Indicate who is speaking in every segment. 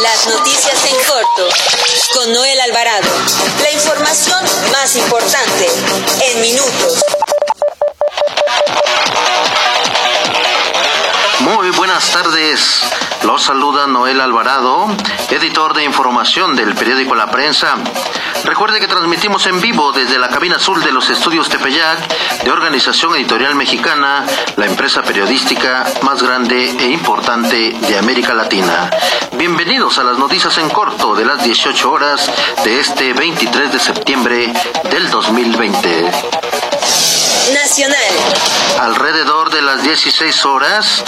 Speaker 1: Las noticias en corto con Noel Alvarado. La información más importante en minutos.
Speaker 2: Muy buenas tardes. Los saluda Noel Alvarado, editor de información del periódico La Prensa. Recuerde que transmitimos en vivo desde la cabina azul de los estudios Tepeyac de Organización Editorial Mexicana, la empresa periodística más grande e importante de América Latina. Bienvenidos a las noticias en corto de las 18 horas de este 23 de septiembre del 2020.
Speaker 1: Nacional.
Speaker 2: Alrededor de las 16 horas,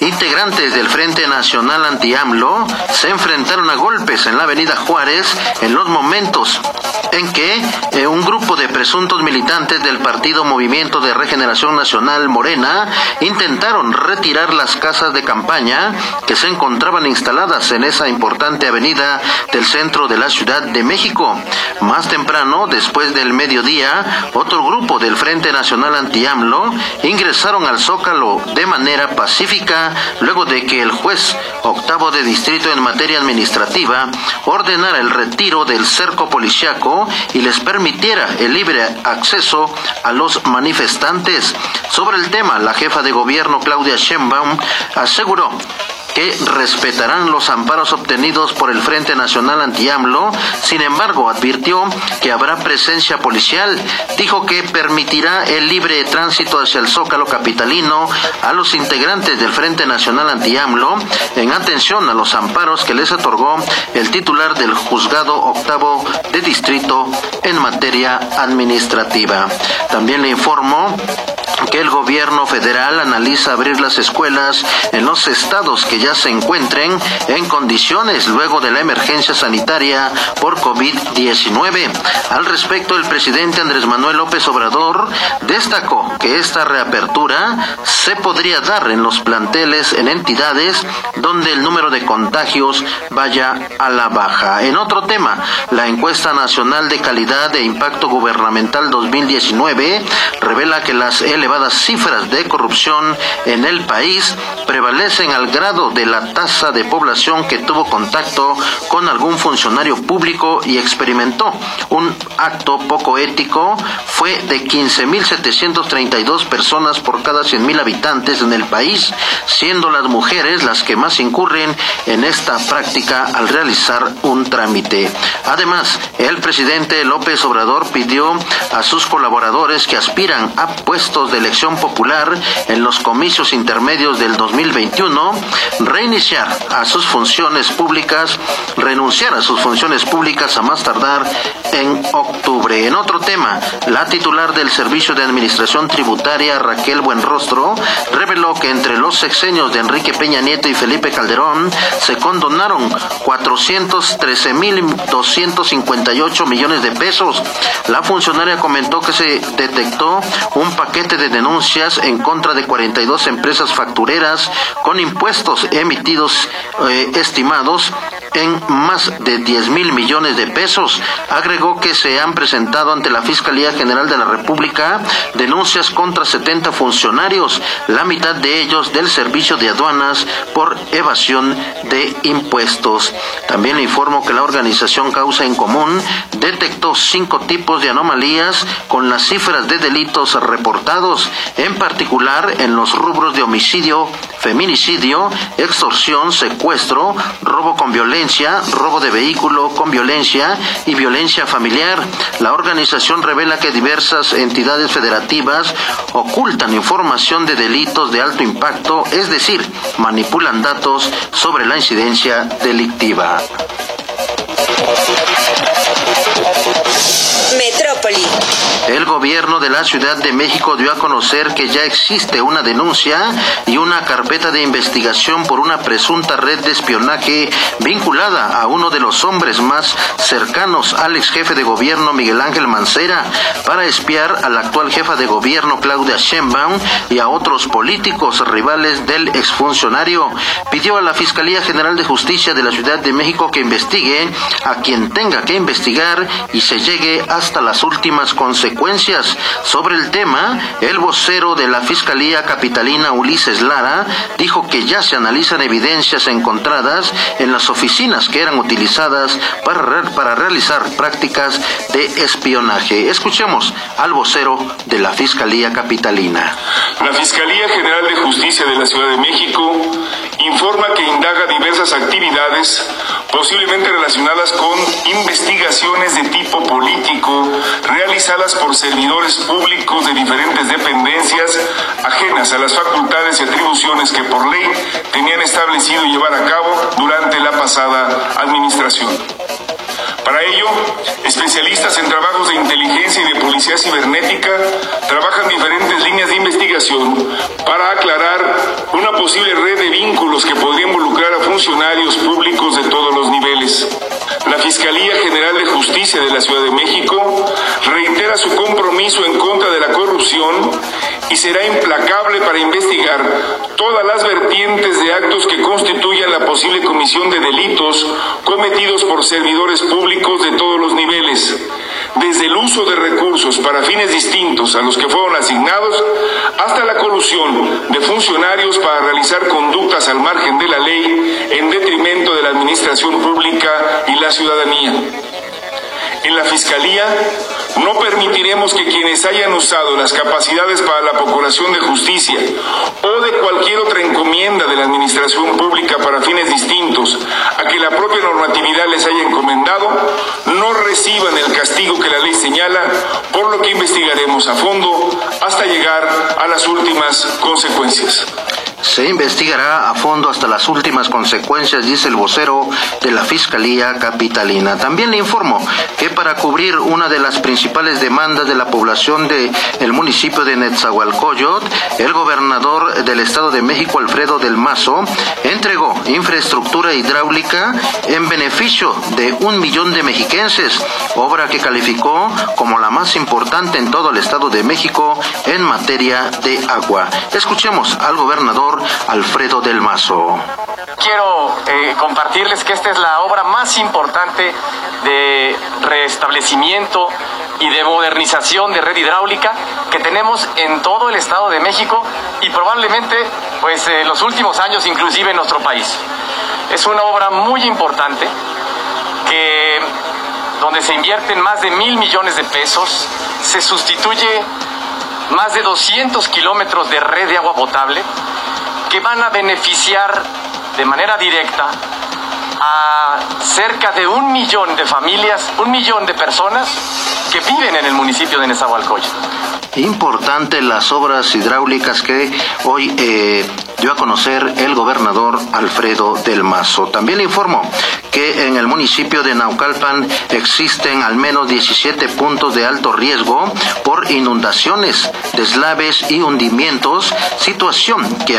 Speaker 2: integrantes del Frente Nacional Anti-AMLO se enfrentaron a golpes en la Avenida Juárez en los momentos en que eh, un grupo de presuntos militantes del Partido Movimiento de Regeneración Nacional Morena intentaron retirar las casas de campaña que se encontraban instaladas en esa importante avenida del centro de la Ciudad de México. Más temprano, después del mediodía, otro grupo del Frente Nacional Anti-AMLO ingresaron al Zócalo de manera pacífica luego de que el juez octavo de distrito en materia administrativa ordenara el retiro del cerco policiaco y les permitiera el libre acceso a los manifestantes. Sobre el tema, la jefa de gobierno Claudia Sheinbaum aseguró que respetarán los amparos obtenidos por el Frente Nacional Anti-AMLO. Sin embargo, advirtió que habrá presencia policial. Dijo que permitirá el libre tránsito hacia el Zócalo capitalino a los integrantes del Frente Nacional Anti-AMLO en atención a los amparos que les otorgó el titular del Juzgado Octavo de Distrito en materia administrativa. También le informó que el gobierno federal analiza abrir las escuelas en los estados que ya se encuentren en condiciones luego de la emergencia sanitaria por COVID-19. Al respecto, el presidente Andrés Manuel López Obrador destacó que esta reapertura se podría dar en los planteles en entidades donde el número de contagios vaya a la baja. En otro tema, la encuesta nacional de calidad e impacto gubernamental 2019 revela que las elevadas cifras de corrupción en el país prevalecen al grado de la tasa de población que tuvo contacto con algún funcionario público y experimentó un acto poco ético fue de 15.732 personas por cada 100.000 habitantes en el país, siendo las mujeres las que más incurren en esta práctica al realizar un trámite. Además, el presidente López Obrador pidió a sus colaboradores que aspiran a puestos de elección popular en los comicios intermedios del 2021 reiniciar a sus funciones públicas, renunciar a sus funciones públicas a más tardar en octubre. En otro tema, la titular del Servicio de Administración Tributaria, Raquel Buenrostro, reveló que entre los sexenios de Enrique Peña Nieto y Felipe Calderón se condonaron 413.258 millones de pesos. La funcionaria comentó que se detectó un paquete de denuncias en contra de 42 empresas factureras con impuestos emitidos eh, estimados en más de 10 mil millones de pesos. Agregó que se han presentado ante la Fiscalía General de la República denuncias contra 70 funcionarios, la mitad de ellos del Servicio de Aduanas por evasión de impuestos. También le informo que la organización Causa en Común detectó cinco tipos de anomalías con las cifras de delitos reportados, en particular en los rubros de homicidio, feminicidio, extorsión, secuestro, robo con violencia, robo de vehículo con violencia y violencia familiar. La organización revela que diversas entidades federativas ocultan información de delitos de alto impacto, es decir, manipulan datos sobre la incidencia delictiva.
Speaker 1: Metrópoli.
Speaker 2: El gobierno de la Ciudad de México dio a conocer que ya existe una denuncia y una carpeta de investigación por una presunta red de espionaje vinculada a uno de los hombres más cercanos al ex jefe de gobierno Miguel Ángel Mancera para espiar a la actual jefa de gobierno Claudia Sheinbaum y a otros políticos rivales del exfuncionario. Pidió a la Fiscalía General de Justicia de la Ciudad de México que investigue a quien tenga que investigar y se llegue hasta las últimas consecuencias consecuencias. Sobre el tema, el vocero de la Fiscalía Capitalina Ulises Lara dijo que ya se analizan evidencias encontradas en las oficinas que eran utilizadas para, para realizar prácticas de espionaje. Escuchemos al vocero de la Fiscalía Capitalina.
Speaker 3: La Fiscalía General de Justicia de la Ciudad de México informa que indaga diversas actividades posiblemente relacionadas con investigaciones de tipo político realizadas por servidores públicos de diferentes dependencias ajenas a las facultades y atribuciones que por ley tenían establecido llevar a cabo durante la pasada administración. Para ello, especialistas en trabajos de inteligencia y de policía cibernética trabajan diferentes líneas de investigación para aclarar una posible red de vínculos que podría involucrar a funcionarios públicos de todos los niveles. La Fiscalía General de Justicia de la Ciudad de México reitera su compromiso en contra de la corrupción y será implacable para investigar todas las vertientes de actos que constituyan la posible comisión de delitos cometidos por servidores públicos de todos los niveles, desde el uso de recursos para fines distintos a los que fueron asignados hasta la colusión de funcionarios para realizar conductas al margen de la ley en detrimento de la administración pública y la ciudadanía. En la Fiscalía no permitiremos que quienes hayan usado las capacidades para la procuración de justicia o de cualquier otra encomienda de la Administración Pública para fines distintos a que la propia normatividad les haya encomendado, no reciban el castigo que la ley señala, por lo que investigaremos a fondo hasta llegar a las últimas consecuencias.
Speaker 2: Se investigará a fondo hasta las últimas consecuencias, dice el vocero de la Fiscalía Capitalina. También le informo que para cubrir una de las principales demandas de la población del el municipio de Netzahualcoyot, el gobernador del Estado de México, Alfredo del Mazo, entregó infraestructura hidráulica en beneficio de un millón de mexiquenses, obra que calificó como la más importante en todo el Estado de México en materia de agua. Escuchemos al gobernador Alfredo del Mazo.
Speaker 4: Quiero eh, compartirles que esta es la obra más importante de restablecimiento y de modernización de red hidráulica que tenemos en todo el Estado de México y probablemente pues en los últimos años inclusive en nuestro país. Es una obra muy importante que donde se invierten más de mil millones de pesos, se sustituye más de 200 kilómetros de red de agua potable que van a beneficiar de manera directa a cerca de un millón de familias, un millón de personas que viven en el municipio de Nezahualcóyotl.
Speaker 2: Importante las obras hidráulicas que hoy eh, dio a conocer el gobernador Alfredo del Mazo. También le informo que en el municipio de Naucalpan existen al menos 17 puntos de alto riesgo por inundaciones, deslaves y hundimientos, situación que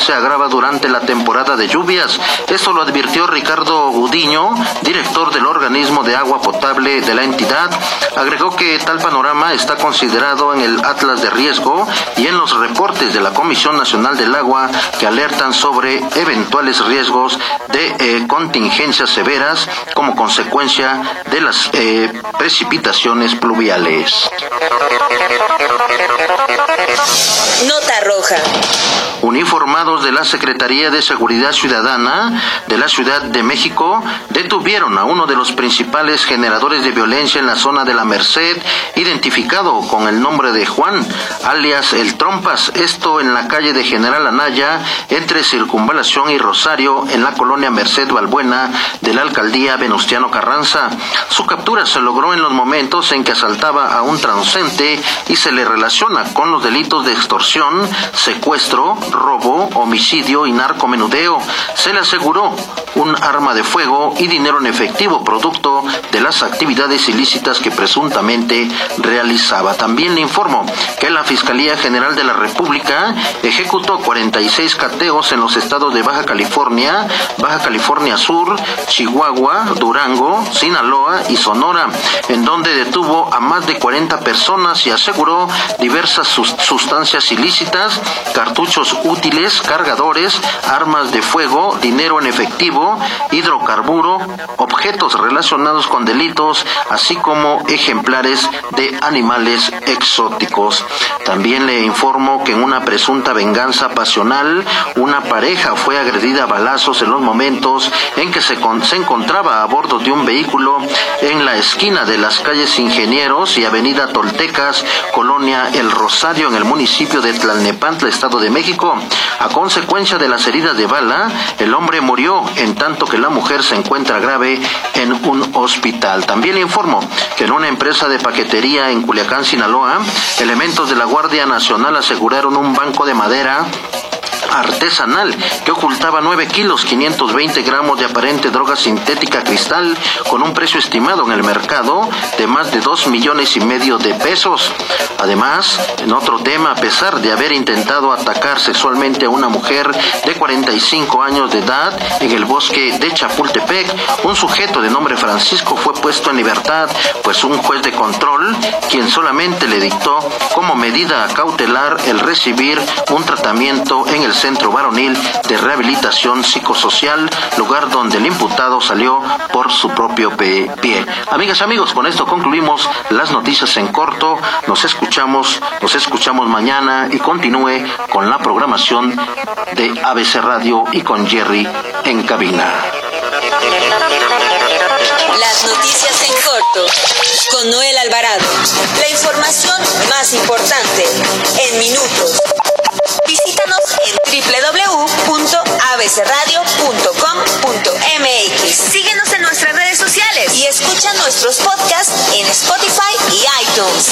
Speaker 2: se agrava durante la temporada de lluvias. Esto lo advirtió Ricardo Gudiño, director del organismo de agua potable de la entidad. Agregó que tal panorama está considerado en el Atlas de Riesgo y en los reportes de la Comisión Nacional del Agua que alertan sobre eventuales riesgos de eh, contingencias severas como consecuencia de las eh, precipitaciones pluviales.
Speaker 1: Nota roja.
Speaker 2: Uniformados de la Secretaría de Seguridad Ciudadana de la Ciudad de México detuvieron a uno de los principales generadores de violencia en la zona de la Merced, identificado con el nombre de Juan, alias El Trompas, esto en la calle de General Anaya, entre Circunvalación y Rosario, en la colonia Merced Valbuena de la alcaldía Venustiano Carranza. Su captura se logró en los momentos en que asaltaba a un transcente y se le relaciona con los delitos de extorsión, secuestro, robo, homicidio y narcomenudeo. Se le aseguró un arma de fuego y dinero en efectivo producto de las actividades ilícitas que presuntamente realizaba. También le informo que la Fiscalía General de la República ejecutó 46 cateos en los estados de Baja California, Baja California Sur, Chihuahua, Durango, Sinaloa y Sonora, en donde detuvo a más de 40 personas y aseguró diversas sustancias ilícitas, cartuchos útiles, cargadores, armas de fuego, dinero en efectivo, hidrocarburo, objetos relacionados con delitos, así como ejemplares de animales exóticos. También le informo que en una presunta venganza pasional, una pareja fue agredida a balazos en los momentos en que se, se encontraba a bordo de un vehículo en la esquina de las calles Ingenieros y Avenida Toltecas, Colonia El Rosario, en el municipio de Tlalnepantla, Estado de México. A consecuencia de las heridas de bala, el hombre murió, en tanto que la mujer se encuentra grave en un hospital. También le informo que en una empresa de paquetería en Culiacán, Sinaloa, elementos de la Guardia Nacional aseguraron un banco de madera artesanal que ocultaba 9 kilos 520 gramos de aparente droga sintética cristal con un precio estimado en el mercado de más de 2 millones y medio de pesos. Además, en otro tema, a pesar de haber intentado atacar sexualmente a una mujer de 45 años de edad en el bosque de Chapultepec, un sujeto de nombre Francisco fue puesto en libertad, pues un juez de control, quien solamente le dictó como medida cautelar el recibir un tratamiento en el Centro Varonil de Rehabilitación Psicosocial, lugar donde el imputado salió por su propio pie. Amigas y amigos, con esto concluimos las noticias en corto. Nos escuchamos, nos escuchamos mañana y continúe con la programación de ABC Radio y con Jerry en cabina.
Speaker 1: Las noticias en corto con Noel Alvarado. La información más importante en minutos. Www.abcradio.com.mx. Síguenos en nuestras redes sociales y escucha nuestros podcasts en Spotify y iTunes.